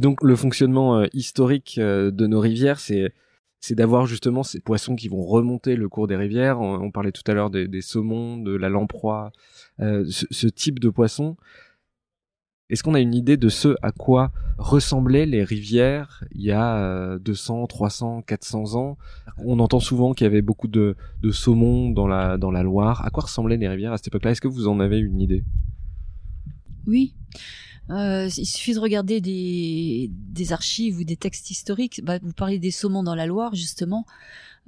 Donc le fonctionnement historique de nos rivières, c'est c'est d'avoir justement ces poissons qui vont remonter le cours des rivières. On, parlait tout à l'heure des, saumons, de la lamproie, ce, type de poisson. Est-ce qu'on a une idée de ce à quoi ressemblaient les rivières il y a 200, 300, 400 ans? On entend souvent qu'il y avait beaucoup de, saumons dans la, dans la Loire. À quoi ressemblaient les rivières à cette époque-là? Est-ce que vous en avez une idée? Oui. Euh, il suffit de regarder des, archives ou des textes historiques. Bah, vous parlez des saumons dans la Loire, justement.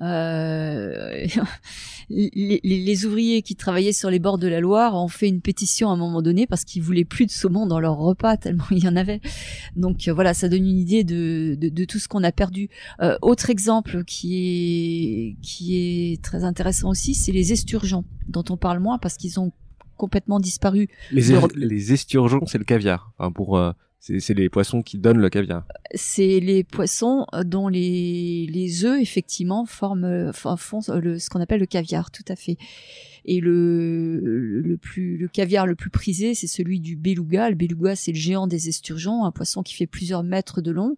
Euh, les, ouvriers qui travaillaient sur les bords de la Loire ont fait une pétition à un moment donné parce qu'ils voulaient plus de saumon dans leur repas tellement il y en avait. Donc euh, voilà, ça donne une idée de, de, tout ce qu'on a perdu. Euh, autre exemple qui est qui est très intéressant aussi, c'est les esturgeons dont on parle moins parce qu'ils ont complètement disparu. Les, les esturgeons, c'est le caviar. pour c'est les poissons qui donnent le caviar. C'est les poissons dont les, les œufs, effectivement, forment, font le, ce qu'on appelle le caviar, tout à fait. Et le, le, plus, le caviar le plus prisé, c'est celui du beluga. Le beluga, c'est le géant des esturgeons, un poisson qui fait plusieurs mètres de long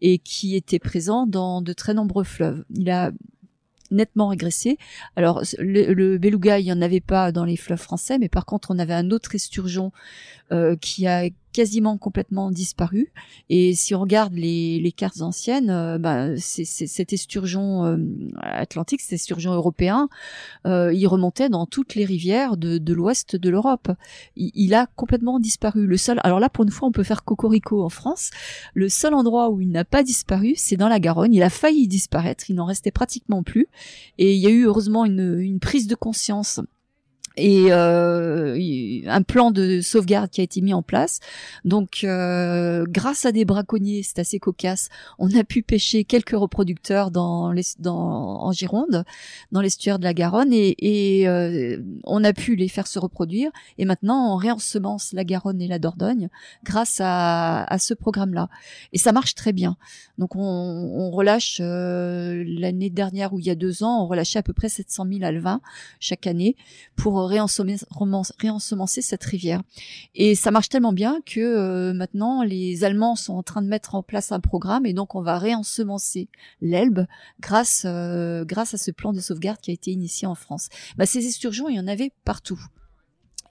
et qui était présent dans de très nombreux fleuves. Il a nettement régressé. Alors le, le, beluga, il y en avait pas dans les fleuves français, mais par contre on avait un autre esturgeon euh, qui a quasiment complètement disparu. Et si on regarde les, les cartes anciennes, euh, bah, cet esturgeon euh, atlantique, cet esturgeon européen, euh, il remontait dans toutes les rivières de, de l'ouest de l'Europe. Il, il, a complètement disparu. Le seul, alors là pour une fois on peut faire cocorico en France. Le seul endroit où il n'a pas disparu, c'est dans la Garonne. Il a failli disparaître, il n'en restait pratiquement plus. Et il y a eu heureusement une, une prise de conscience et euh, un plan de sauvegarde qui a été mis en place. Donc, euh, grâce à des braconniers, c'est assez cocasse, on a pu pêcher quelques reproducteurs dans les, dans, en Gironde, dans l'estuaire de la Garonne, et, euh, on a pu les faire se reproduire. Et maintenant, on réensemence la Garonne et la Dordogne grâce à, ce programme-là. Et ça marche très bien. Donc, on, on relâche l'année dernière ou il y a deux ans, on relâchait à peu près 700 000 alevins chaque année pour réensemencer cette rivière. Et ça marche tellement bien que euh, maintenant les Allemands sont en train de mettre en place un programme et donc on va réensemencer l'Elbe grâce euh, grâce à ce plan de sauvegarde qui a été initié en France. Bah, ces esturgeons, il y en avait partout.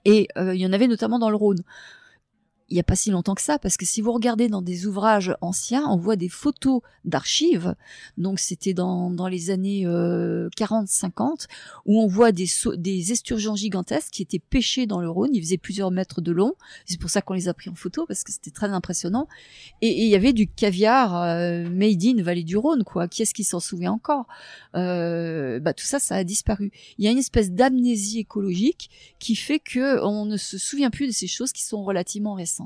Et euh, il y en avait notamment dans le Rhône il n'y a pas si longtemps que ça, parce que si vous regardez dans des ouvrages anciens, on voit des photos d'archives, donc c'était dans, dans les années euh, 40-50, où on voit des, des esturgeons gigantesques qui étaient pêchés dans le Rhône, ils faisaient plusieurs mètres de long, c'est pour ça qu'on les a pris en photo, parce que c'était très impressionnant, et il y avait du caviar euh, made in Vallée du Rhône, quoi, qui est-ce qui s'en souvient encore? Euh, bah, Tout ça, ça a disparu. Il y a une espèce d'amnésie écologique qui fait que on ne se souvient plus de ces choses qui sont relativement récentes.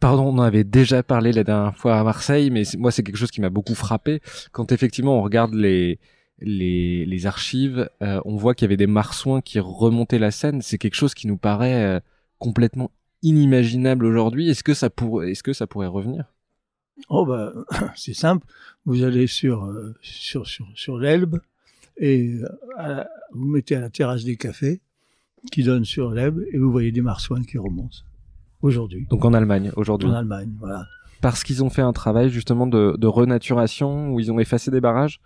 Pardon, on en avait déjà parlé la dernière fois à Marseille, mais moi c'est quelque chose qui m'a beaucoup frappé. Quand effectivement on regarde les les, archives, euh, on voit qu'il y avait des marsouins qui remontaient la Seine. C'est quelque chose qui nous paraît euh, complètement inimaginable aujourd'hui. Est-ce que ça pourrait, est-ce que ça pourrait revenir? Oh bah c'est simple. Vous allez sur euh, sur sur, sur l'Elbe et vous mettez à la terrasse des cafés qui donne sur l'Elbe et vous voyez des marsouins qui remontent aujourd'hui. Donc en Allemagne, aujourd'hui. En Allemagne, voilà. Parce qu'ils ont fait un travail justement de, de, renaturation où ils ont effacé des barrages?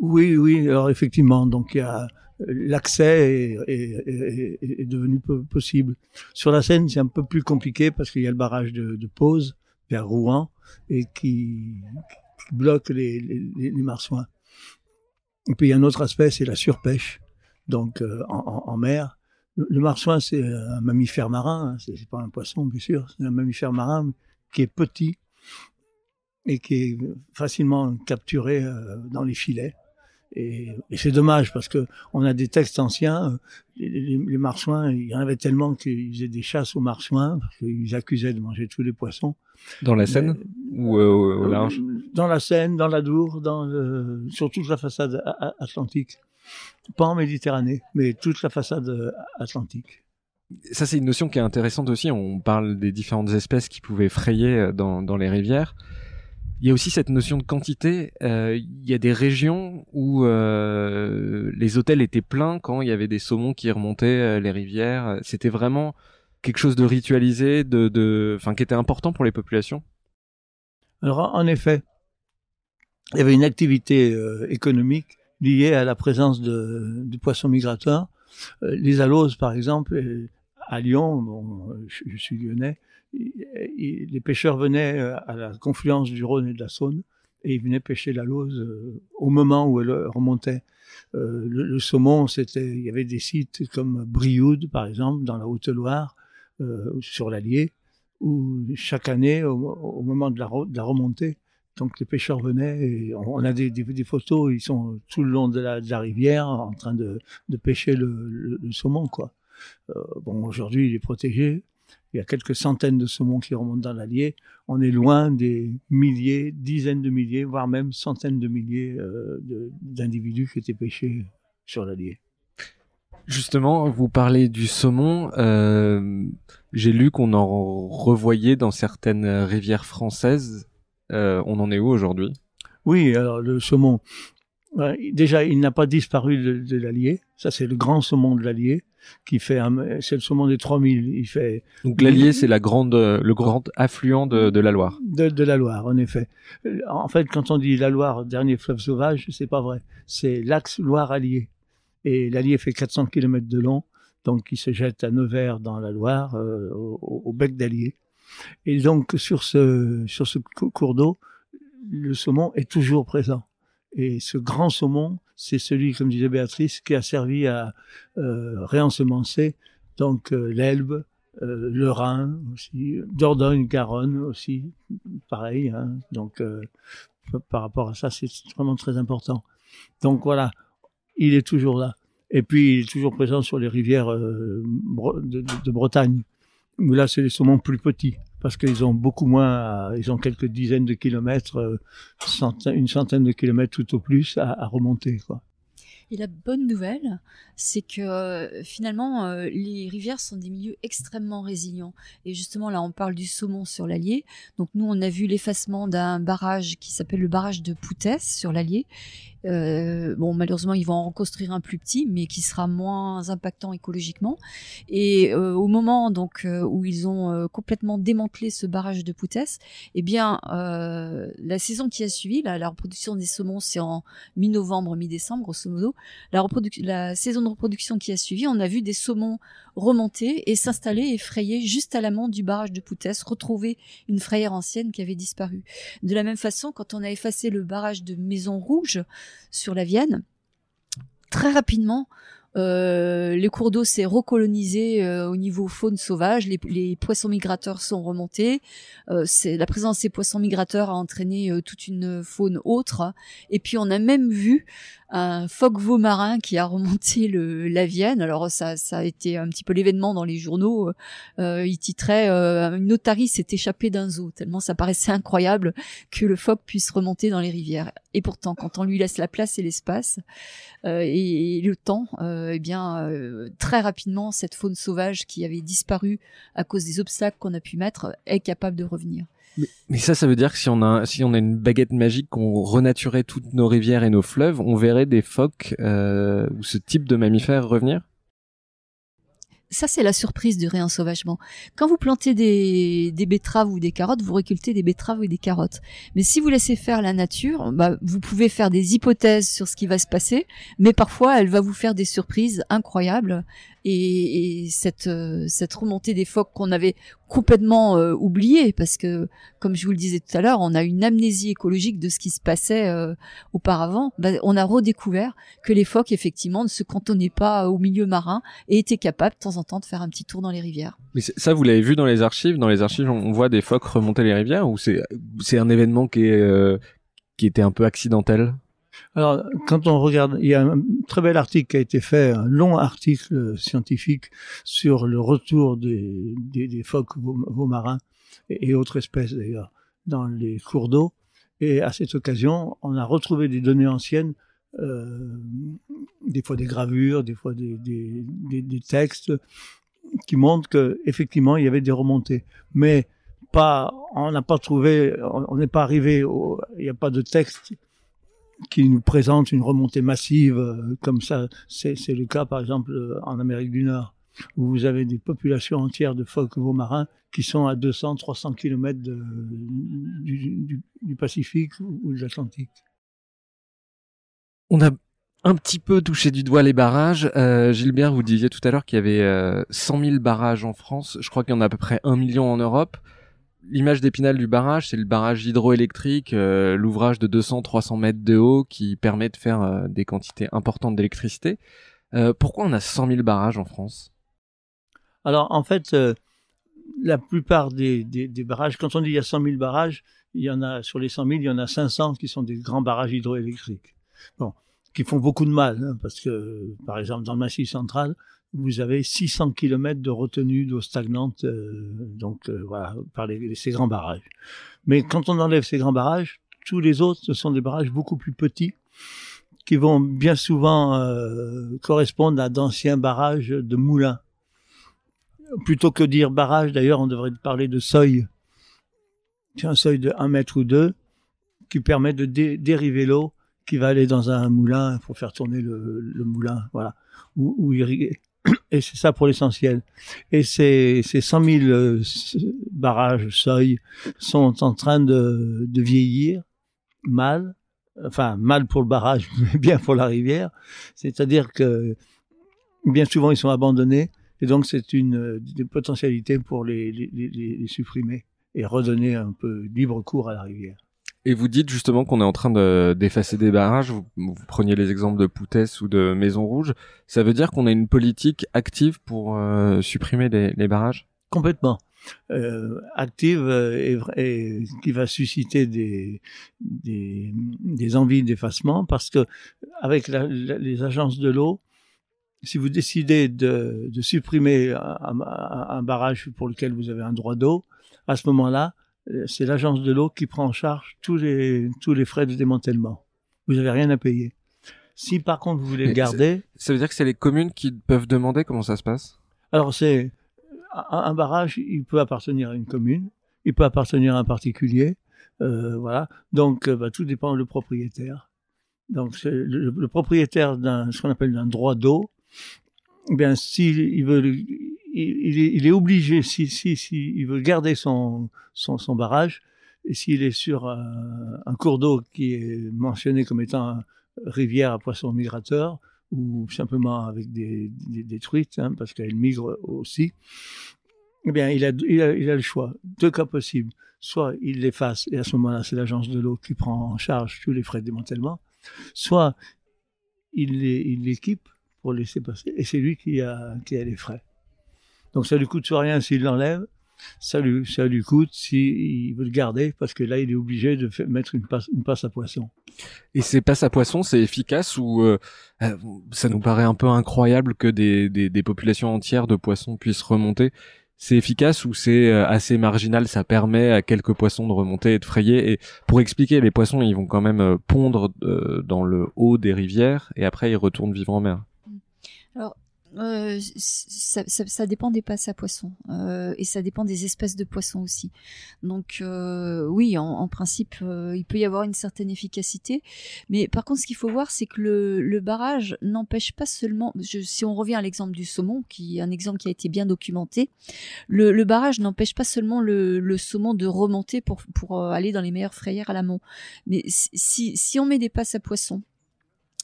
Oui, oui, alors effectivement, donc il y a l'accès est, est, est, devenu possible. Sur la Seine, c'est un peu plus compliqué parce qu'il y a le barrage de, de Pose vers Rouen et qui, qui bloque les, les, les, marsouins. Et puis il y a un autre aspect, c'est la surpêche, donc euh, en, en, mer. Le, marsouin, c'est un mammifère marin, hein, c'est pas un poisson, bien sûr, c'est un mammifère marin qui est petit et qui est facilement capturé euh, dans les filets. Et, c'est dommage parce que on a des textes anciens. Euh, les, marsouins, il y en avait tellement qu'ils faisaient des chasses aux marsouins parce qu'ils accusaient de manger tous les poissons. Dans la Seine ou euh, au large? Dans la Seine, dans la Dour, dans sur toute la façade atlantique pas en Méditerranée, mais toute la façade euh, atlantique. Ça, c'est une notion qui est intéressante aussi. On parle des différentes espèces qui pouvaient frayer euh, dans, dans les rivières. Il y a aussi cette notion de quantité. Euh, il y a des régions où les hôtels étaient pleins quand il y avait des saumons qui remontaient les rivières. C'était vraiment quelque chose de ritualisé, de, enfin, qui était important pour les populations. Alors en effet, il y avait une activité euh, économique liée à la présence de, de poissons migrateurs. Euh, les aloses, par exemple, à Lyon, bon, je, suis lyonnais, les pêcheurs venaient à la confluence du Rhône et de la Saône et ils venaient pêcher la lose au moment où elle remontait. Euh, le, le, saumon, c'était, il y avait des sites comme Brioude, par exemple, dans la Haute-Loire, euh, sur l'Allier, où chaque année, au, moment de la, remontée, donc les pêcheurs venaient et on, a des, des, photos, ils sont tout le long de la, rivière en train de, pêcher le, saumon, quoi. Euh, bon, aujourd'hui, il est protégé, il y a quelques centaines de saumons qui remontent dans l'Allier. On est loin des milliers, dizaines de milliers, voire même centaines de milliers euh, d'individus qui étaient pêchés sur l'Allier. Justement, vous parlez du saumon. Euh, J'ai lu qu'on en revoyait dans certaines rivières françaises. Euh, on en est où aujourd'hui? Oui, alors le saumon, déjà, il n'a pas disparu de, de l'Allier. Ça, c'est le grand saumon de l'Allier qui fait c'est le saumon des 3000 il fait donc l'Allier c'est la grande le grand affluent de, de la Loire. De, de, la Loire en effet. En fait quand on dit la Loire dernier fleuve sauvage c'est pas vrai. C'est l'axe Loire-Allier. Et l'Allier fait 400 km de long donc il se jette à Nevers dans la Loire euh, au, au, bec d'Allier. Et donc sur ce sur ce cours d'eau le saumon est toujours présent et ce grand saumon, c'est celui, comme disait Béatrice, qui a servi à euh, réensemencer donc euh, l'Elbe, euh, le Rhin aussi, Dordogne, Garonne aussi, pareil. Hein, donc par rapport à ça, c'est vraiment très important. Donc voilà, il est toujours là. Et puis il est toujours présent sur les rivières de, de, Bretagne. Mais là, c'est les saumons plus petits parce qu'ils ont beaucoup moins, ils ont quelques dizaines de kilomètres, euh, une centaine de kilomètres tout au plus à, remonter. Quoi. Et la bonne nouvelle, c'est que euh, finalement, euh, les rivières sont des milieux extrêmement résilients. Et justement, là, on parle du saumon sur l'Allier. Donc nous, on a vu l'effacement d'un barrage qui s'appelle le barrage de Poutès sur l'Allier. Euh, bon, malheureusement, ils vont en reconstruire un plus petit, mais qui sera moins impactant écologiquement. Et euh, au moment donc euh, où ils ont euh, complètement démantelé ce barrage de Poutès, eh bien, la saison qui a suivi, la, la reproduction des saumons, c'est en mi-novembre, mi-décembre, grosso modo. La, saison de reproduction qui a suivi, on a vu des saumons remonter et s'installer et frayer juste à l'amont du barrage de Poutès, retrouver une frayère ancienne qui avait disparu. De la même façon, quand on a effacé le barrage de Maison Rouge sur la Vienne, très rapidement, euh, les cours d'eau s'est recolonisé euh, au niveau faune sauvage, les, poissons migrateurs sont remontés, euh, la présence de ces poissons migrateurs a entraîné euh, toute une faune autre, et puis on a même vu un phoque veau marin qui a remonté le, la Vienne. Alors ça, ça a été un petit peu l'événement dans les journaux. Il titrait une otarie s'est échappée d'un zoo tellement ça paraissait incroyable que le phoque puisse remonter dans les rivières. Et pourtant, quand on lui laisse la place et l'espace euh, et, le temps, euh, eh bien euh, très rapidement cette faune sauvage qui avait disparu à cause des obstacles qu'on a pu mettre est capable de revenir. Mais, mais, ça, ça veut dire que si on a, si on a une baguette magique, qu'on renaturait toutes nos rivières et nos fleuves, on verrait des phoques euh, ou ce type de mammifères revenir? Ça, c'est la surprise du réensauvagement. Quand vous plantez des, des, betteraves ou des carottes, vous récoltez des betteraves ou des carottes. Mais si vous laissez faire la nature, bah, vous pouvez faire des hypothèses sur ce qui va se passer, mais parfois, elle va vous faire des surprises incroyables et, et cette, euh, cette remontée des phoques qu'on avait complètement euh, oubliée parce que comme je vous le disais tout à l'heure on a une amnésie écologique de ce qui se passait euh, auparavant bah, on a redécouvert que les phoques effectivement ne se cantonnaient pas au milieu marin et étaient capables de temps en temps de faire un petit tour dans les rivières. Mais ça vous l'avez vu dans les archives. Dans les archives on voit des phoques remonter les rivières ou c'est c'est un événement qui est euh, qui était un peu accidentel? Alors, quand on regarde, il y a un très bel article qui a été fait, un long article scientifique sur le retour des, des, des phoques marins et, et, autres espèces d'ailleurs dans les cours d'eau. Et à cette occasion, on a retrouvé des données anciennes, des fois des gravures, des fois des, textes qui montrent que effectivement il y avait des remontées, mais pas, on n'a pas trouvé, on n'est pas arrivé, il n'y a pas de texte qui nous présente une remontée massive, euh, comme ça, c'est le cas par exemple en Amérique du Nord. où vous avez des populations entières de phoques marins qui sont à 200, 300 km du, Pacifique ou de l'Atlantique. On a un petit peu touché du doigt les barrages. Euh, Gilbert, vous disiez tout à l'heure qu'il y avait euh, 100 000 barrages en France. Je crois qu'il y en a à peu près un million en Europe. L'image d'épinal du barrage, c'est le barrage hydroélectrique, euh, l'ouvrage de 200-300 mètres de haut qui permet de faire euh, des quantités importantes d'électricité. Euh, pourquoi on a 100 000 barrages en France? Alors en fait, la plupart des, des, des, barrages, quand on dit il y a 100 000 barrages, il y en a sur les 100 000, il y en a 500 qui sont des grands barrages hydroélectriques. Qui font beaucoup de mal, hein, parce que, par exemple, dans le Massif central, vous avez 600 km de retenue d'eau stagnante, euh, donc euh, par les, ces grands barrages. Mais quand on enlève ces grands barrages, tous les autres, ce sont des barrages beaucoup plus petits, qui vont bien souvent euh, correspondre à d'anciens barrages de moulins. Plutôt que dire barrage, d'ailleurs, on devrait parler de seuil. C'est un seuil de 1 mètre ou 2 qui permet de dériver l'eau qui va aller dans un moulin pour faire tourner le, moulin, voilà, ou, irriguer. Et c'est ça pour l'essentiel. Et ces, ces 100 000 euh, barrages, seuils, sont en train de, vieillir mal, enfin mal pour le barrage, mais bien pour la rivière. C'est-à-dire que bien souvent ils sont abandonnés, et donc c'est une, une potentialité pour les, les supprimer et redonner un peu libre cours à la rivière. Et vous dites justement qu'on est en train de, d'effacer des barrages. Vous, preniez les exemples de Poutès ou de Maison Rouge. Ça veut dire qu'on a une politique active pour euh, supprimer les, barrages? Complètement. Euh, active et, et, qui va susciter des, envies d'effacement parce que avec les agences de l'eau, si vous décidez de, supprimer un barrage pour lequel vous avez un droit d'eau, à ce moment-là, c'est l'agence de l'eau qui prend en charge tous les, tous les frais de démantèlement. Vous n'avez rien à payer. Si par contre vous voulez le garder... Ça veut dire que c'est les communes qui peuvent demander comment ça se passe? Alors c'est... Un, barrage, il peut appartenir à une commune, il peut appartenir à un particulier, euh, voilà. Donc euh, bah, tout dépend du propriétaire. Donc le, le, propriétaire d'un ce qu'on appelle d'un droit d'eau, eh bien s'il veut il, est, obligé, si, si, il veut garder son, son, barrage, et s'il est sur un, un cours d'eau qui est mentionné comme étant rivière à poissons migrateurs, ou simplement avec des, truites, hein, parce qu'elles migrent aussi, eh bien, il a, il, a, il a le choix. Deux cas possibles. Soit il l'efface, et à ce moment-là, c'est l'agence de l'eau qui prend en charge tous les frais de démantèlement, soit il l'équipe pour laisser passer, et c'est lui qui a, qui a les frais. Donc ça lui coûte rien s'il l'enlève, ça lui, ça lui coûte s'il veut le garder, parce que là, il est obligé de mettre une passe, une passe à poisson. Et ces passes à poisson, c'est efficace ou euh, euh, ça nous paraît un peu incroyable que des, des, des populations entières de poissons puissent remonter? C'est efficace ou c'est euh, assez marginal, ça permet à quelques poissons de remonter et de frayer? Et pour expliquer, les poissons, ils vont quand même pondre dans le haut des rivières et après ils retournent vivre en mer. Alors, euh, ça, ça, ça, dépend des passes à poissons euh, et ça dépend des espèces de poissons aussi. Donc euh, oui, en, en principe, euh, il peut y avoir une certaine efficacité, mais par contre, ce qu'il faut voir, c'est que le, le barrage n'empêche pas seulement. Je, si on revient à l'exemple du saumon, qui est un exemple qui a été bien documenté, le, le barrage n'empêche pas seulement le, le, saumon de remonter pour pour euh, aller dans les meilleures frayères à l'amont, mais si si on met des passes à poissons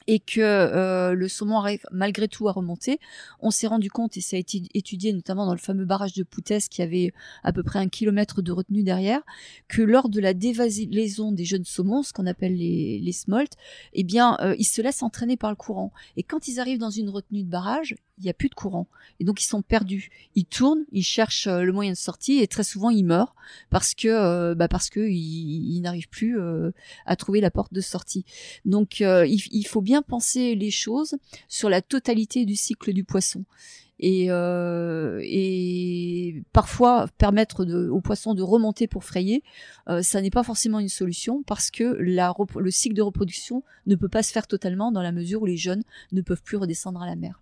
et que euh, le saumon arrive malgré tout à remonter. On s'est rendu compte, et ça a été étudié notamment dans le fameux barrage de Poutès qui avait à peu près un kilomètre de retenue derrière, que lors de la dévasilaison des jeunes saumons, ce qu'on appelle les, les smolts, eh bien, euh, ils se laissent entraîner par le courant. Et quand ils arrivent dans une retenue de barrage, il n'y a plus de courant. Et donc ils sont perdus. Ils tournent, ils cherchent euh, le moyen de sortie et très souvent ils meurent parce que euh, bah parce ils, n'arrivent plus euh, à trouver la porte de sortie. Donc il, faut bien penser les choses sur la totalité du cycle du poisson. Et, et parfois permettre de, aux poissons de remonter pour frayer, ça n'est pas forcément une solution parce que le cycle de reproduction ne peut pas se faire totalement dans la mesure où les jeunes ne peuvent plus redescendre à la mer.